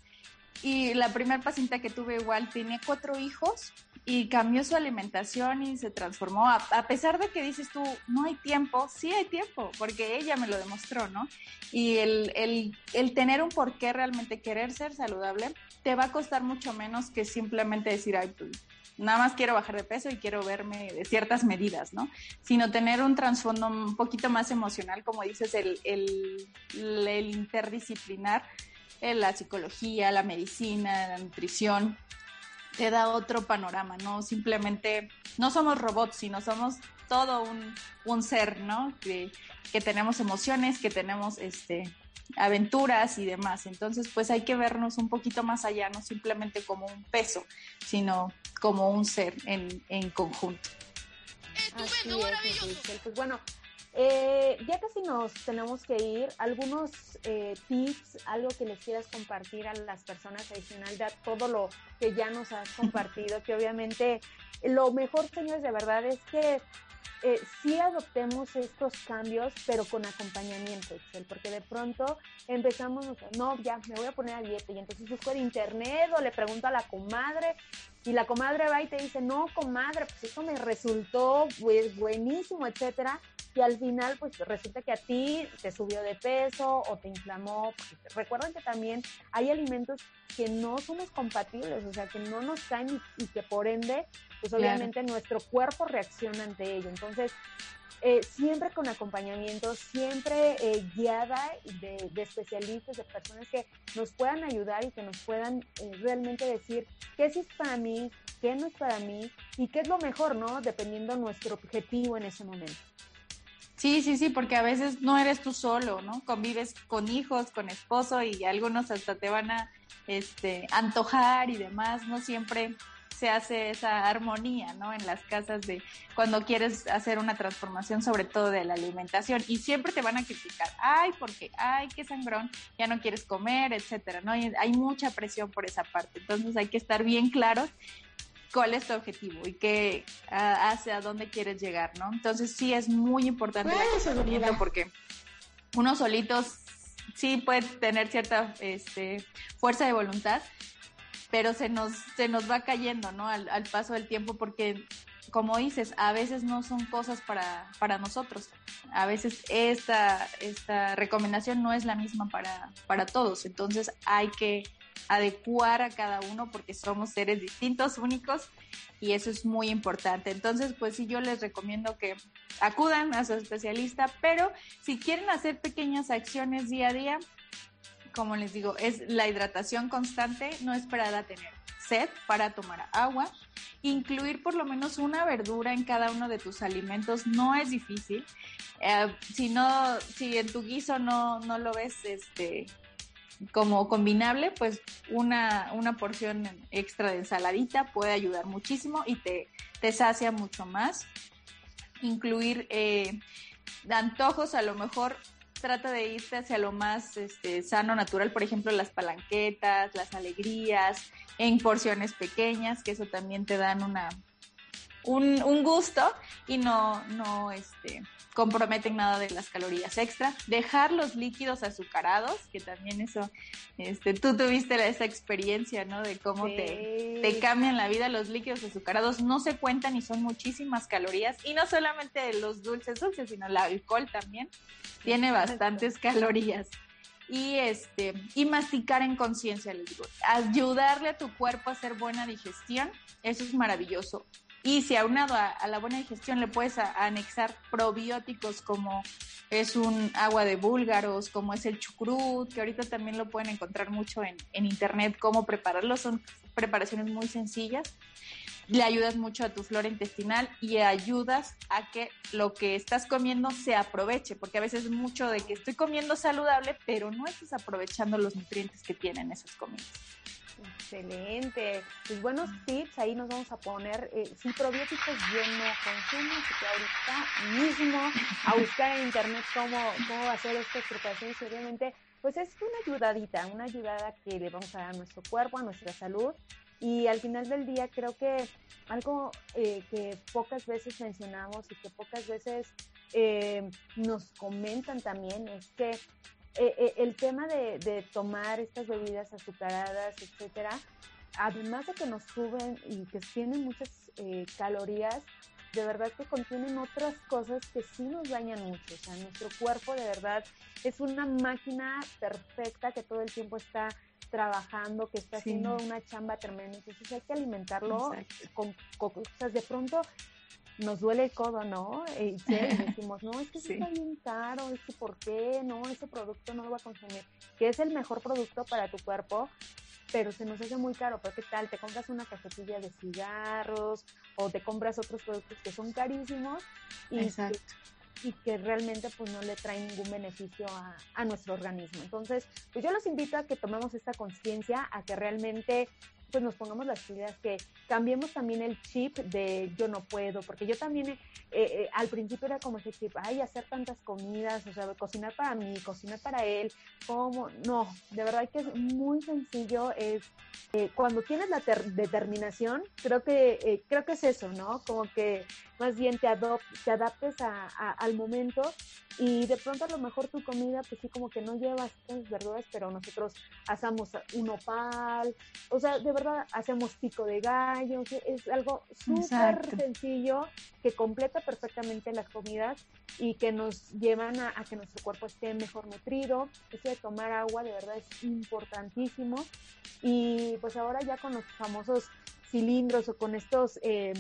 S1: Y la primera paciente que tuve igual tenía cuatro hijos y cambió su alimentación y se transformó. A, pesar de que dices tú, no hay tiempo, sí hay tiempo, porque ella me lo demostró, ¿no? Y el, el, el tener un por qué realmente querer ser saludable te va a costar mucho menos que simplemente decir, ay, pues nada más quiero bajar de peso y quiero verme de ciertas medidas, ¿no? Sino tener un trasfondo un poquito más emocional, como dices, el, el, el interdisciplinar, eh, la psicología, la medicina, la nutrición, te da otro panorama, no simplemente, no somos robots, sino somos todo un, un ser, ¿no? Que, que, tenemos emociones, que tenemos este aventuras y demás. Entonces, pues hay que vernos un poquito más allá, no simplemente como un peso, sino como un ser en, en conjunto.
S3: Así es, pues bueno, eh, ya casi nos tenemos que ir. ¿Algunos eh, tips, algo que les quieras compartir a las personas adicional de todo lo que ya nos has compartido? Que obviamente lo mejor, señores, de verdad es que eh, sí adoptemos estos cambios, pero con acompañamiento, Excel, porque de pronto empezamos, no, ya me voy a poner a dieta y entonces busco en internet o le pregunto a la comadre y la comadre va y te dice, no, comadre, pues eso me resultó pues, buenísimo, etcétera y al final pues resulta que a ti te subió de peso o te inflamó. Recuerden que también hay alimentos que no somos compatibles, o sea, que no nos caen y, que por ende, pues obviamente nuestro cuerpo reacciona ante ello. Entonces, eh, siempre con acompañamiento, siempre eh, guiada de, especialistas, de personas que nos puedan ayudar y que nos puedan eh, realmente decir qué sí es para mí, qué no es para mí y qué es lo mejor, ¿no? Dependiendo nuestro objetivo en ese momento.
S1: Sí, sí, sí, porque a veces no eres tú solo, ¿no? Convives con hijos, con esposo y algunos hasta te van a este, antojar y demás, no siempre se hace esa armonía, ¿no? En las casas de cuando quieres hacer una transformación, sobre todo de la alimentación, y siempre te van a criticar, ay, porque, ay, qué sangrón, ya no quieres comer, etcétera, ¿no? hay mucha presión por esa parte, entonces hay que estar bien claros cuál es tu objetivo y qué hacia dónde quieres llegar, ¿no? Entonces sí es muy importante el acompañamiento porque uno solitos sí puede tener cierta este, fuerza de voluntad, pero se nos, se nos va cayendo, ¿no? Al, paso del tiempo, porque, como dices, a veces no son cosas para, para nosotros. A veces esta, esta recomendación no es la misma para, para todos. Entonces hay que adecuar a cada uno porque somos seres distintos, únicos, y eso es muy importante. Entonces, pues sí, yo les recomiendo que acudan a su especialista, pero si quieren hacer pequeñas acciones día a día, como les digo, es la hidratación constante, no esperar a tener sed para tomar agua. Incluir por lo menos una verdura en cada uno de tus alimentos no es difícil. Eh, si no, si en tu guiso no, no lo ves este, como combinable, pues una, una porción extra de ensaladita puede ayudar muchísimo y te, te sacia mucho más. Incluir eh, antojos, a lo mejor trata de irte hacia lo más este, sano, natural, por ejemplo, las palanquetas, las alegrías, en porciones pequeñas, que eso también te dan una, un, un gusto y no, no, este, comprometen nada de las calorías extra. Dejar los líquidos azucarados, que también eso, este, tú tuviste esa experiencia, ¿no? De cómo te, te cambian la vida los líquidos azucarados. No se cuentan y son muchísimas calorías. Y no solamente los dulces dulces, sino el alcohol también tiene bastantes calorías y este y masticar en conciencia les digo ayudarle a tu cuerpo a hacer buena digestión eso es maravilloso y si aunado a, a la buena digestión le puedes anexar probióticos como es un agua de búlgaros, como es el chucrut, que ahorita también lo pueden encontrar mucho en, internet, cómo prepararlo, son preparaciones muy sencillas. Le ayudas mucho a tu flora intestinal y ayudas a que lo que estás comiendo se aproveche, porque a veces mucho de que estoy comiendo saludable, pero no estás aprovechando los nutrientes que tienen esas comidas.
S3: Excelente. Pues buenos tips, ahí nos vamos a poner, eh, si probióticos yo no consumo, así que ahorita mismo a buscar en internet cómo, cómo hacer estas preparaciones obviamente pues es una ayudadita, una ayudada que le vamos a dar a nuestro cuerpo, a nuestra salud y al final del día creo que algo eh, que pocas veces mencionamos y que pocas veces eh, nos comentan también es que eh, eh, el tema de, tomar estas bebidas azucaradas, etcétera, además de que nos suben y que tienen muchas eh, calorías, de verdad que contienen otras cosas que sí nos dañan mucho. O sea, nuestro cuerpo de verdad es una máquina perfecta que todo el tiempo está trabajando, que está haciendo una chamba tremenda. Entonces hay que alimentarlo con, con cosas. De pronto nos duele el codo, ¿no? Y, decimos, no, es que está bien caro, es que ¿por qué? No, ese producto no lo va a consumir. Que es el mejor producto para tu cuerpo, pero se nos hace muy caro. ¿Pero qué tal? Te compras una cajetilla de cigarros o te compras otros productos que son carísimos y, que, y que realmente pues no le traen ningún beneficio a, a nuestro organismo. Entonces, pues yo los invito a que tomemos esta conciencia, a que realmente pues nos pongamos las ideas, que cambiemos también el chip de yo no puedo, porque yo también eh, eh, al principio era como ese chip, ay, hacer tantas comidas, o sea, cocinar para mí, cocinar para él, como, no, de verdad que es muy sencillo, es eh, cuando tienes la determinación, creo que, creo que es eso, ¿no? Como que más bien te, te adaptes al momento y de pronto a lo mejor tu comida, pues sí, como que no lleva estas verduras, pero nosotros asamos un opal, o sea, de verdad hacemos pico de gallo, es algo súper sencillo que completa perfectamente las comidas y que nos llevan a, que nuestro cuerpo esté mejor nutrido. Eso de tomar agua de verdad es importantísimo. Y pues ahora ya con los famosos cilindros o con estos eh,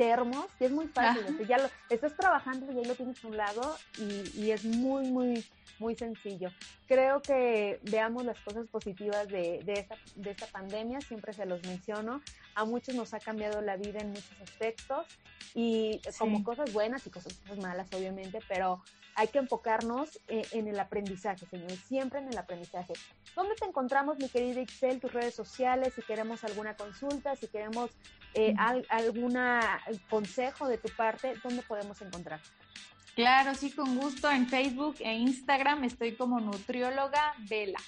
S3: termos, que es muy fácil, ya lo, estás trabajando y ahí lo tienes a un lado y, y es muy, muy muy sencillo. Creo que veamos las cosas positivas de, de, esta, de esta pandemia, siempre se los menciono. A muchos nos ha cambiado la vida en muchos aspectos y como cosas buenas y cosas malas, obviamente, pero hay que enfocarnos en, en, el aprendizaje, señores, siempre en el aprendizaje. ¿Dónde te encontramos, mi querida Excel, tus redes sociales, si queremos alguna consulta, si queremos eh, algún consejo de tu parte, ¿dónde podemos encontrar?
S1: Claro, sí, con gusto. En Facebook e Instagram estoy como nutrióloga Vela,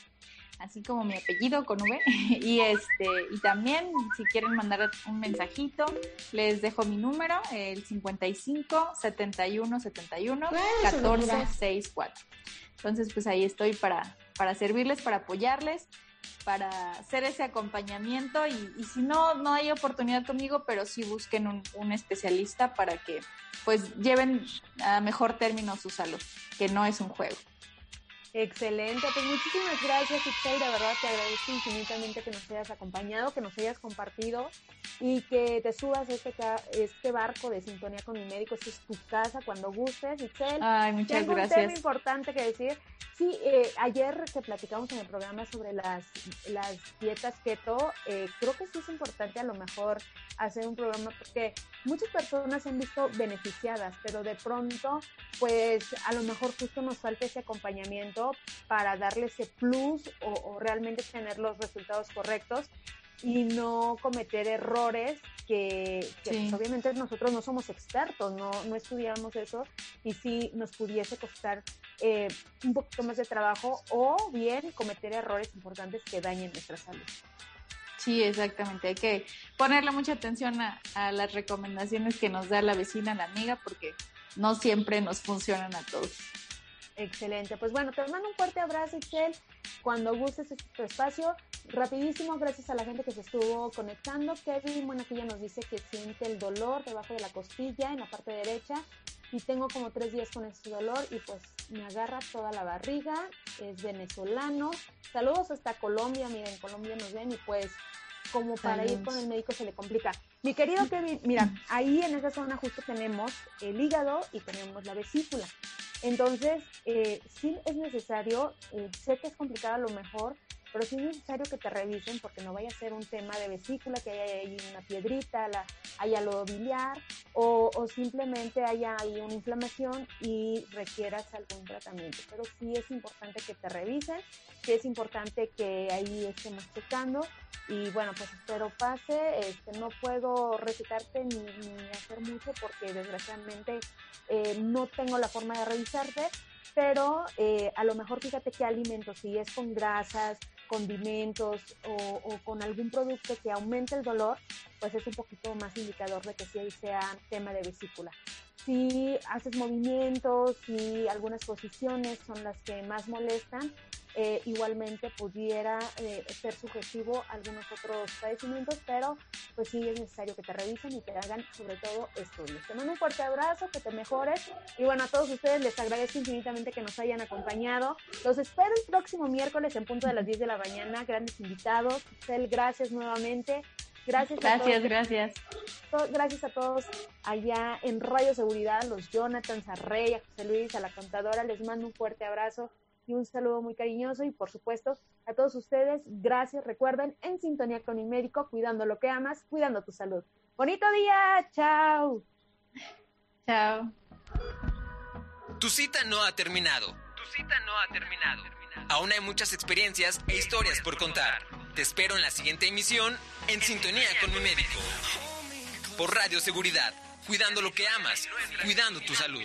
S1: así como mi apellido con V. Y este, y también si quieren mandar un mensajito, les dejo mi número, el 55 71 71 14 64. Entonces, pues ahí estoy para, para servirles, para apoyarles para hacer ese acompañamiento y, si no, no hay oportunidad conmigo, pero sí busquen un, un, especialista para que pues lleven a mejor término su salud, que no es un juego.
S3: Excelente, pues muchísimas gracias Ixay, de verdad te agradezco infinitamente que nos hayas acompañado, que nos hayas compartido y que te subas este, este barco de sintonía con mi médico, esta es tu casa cuando gustes, Ixel.
S1: Ay, muchas
S3: Tengo
S1: gracias.
S3: un tema importante que decir, sí, eh, ayer que platicamos en el programa sobre las, las dietas keto, eh, creo que sí es importante a lo mejor hacer un programa porque muchas personas se han visto beneficiadas, pero de pronto, pues a lo mejor justo nos falta ese acompañamiento para darle ese plus o, realmente tener los resultados correctos y no cometer errores que, pues, obviamente nosotros no somos expertos, no, no estudiamos eso y sí nos pudiese costar eh, un poquito más de trabajo o bien cometer errores importantes que dañen nuestra salud.
S1: Sí, exactamente. Hay que ponerle mucha atención a, a, las recomendaciones que nos da la vecina, la amiga, porque no siempre nos funcionan a todos.
S3: Excelente. Pues bueno, te mando un fuerte abrazo, Excel. Cuando gustes este tu espacio, rapidísimo, gracias a la gente que se estuvo conectando. Kevin, bueno, aquí ya nos dice que siente el dolor debajo de la costilla, en la parte derecha. Y tengo como tres días con ese dolor y pues me agarra toda la barriga. Es venezolano. Saludos hasta Colombia. Miren, Colombia nos ven y pues como para ir con el médico se le complica. Mi querido Kevin, mira, ahí en esa zona justo tenemos el hígado y tenemos la vesícula. Entonces, eh, sí es necesario, eh, sé que es complicado a lo mejor, pero sí es necesario que te revisen porque no vaya a ser un tema de vesícula, que haya ahí una piedrita, la, haya lo biliar o, o, simplemente haya ahí una inflamación y requieras algún tratamiento. Pero sí es importante que te revisen, sí es importante que ahí estemos checando y bueno, pues espero pase. Este, no puedo recitarte ni, ni hacer mucho porque desgraciadamente eh, no tengo la forma de revisarte, pero eh, a lo mejor fíjate qué alimentos, si es con grasas, condimentos o, con algún producto que aumente el dolor, pues es un poquito más indicador de que sí sea tema de vesícula. Si haces movimientos, si algunas posiciones son las que más molestan, eh, igualmente pudiera eh, ser sugestivo a algunos otros padecimientos, pero pues sí es necesario que te revisen y te hagan sobre todo estudios. Te mando un fuerte abrazo, que te mejores y bueno, a todos ustedes les agradezco infinitamente que nos hayan acompañado. Los espero el próximo miércoles en punto de las 10 de la mañana, grandes invitados. Cel, gracias nuevamente. Gracias,
S1: gracias, a todos. gracias.
S3: Gracias a todos allá en Radio Seguridad, los Jonathan, Sarrey, a José Luis, a la contadora, les mando un fuerte abrazo y un saludo muy cariñoso y por supuesto a todos ustedes, gracias, recuerden, en sintonía con mi médico, cuidando lo que amas, cuidando tu salud. Bonito día, chao.
S1: Chao.
S2: Tu cita no ha terminado. Tu cita no ha terminado. Aún hay muchas experiencias e historias por contar. Te espero en la siguiente emisión en Sintonía con mi médico. Por Radio Seguridad, cuidando lo que amas, cuidando tu salud.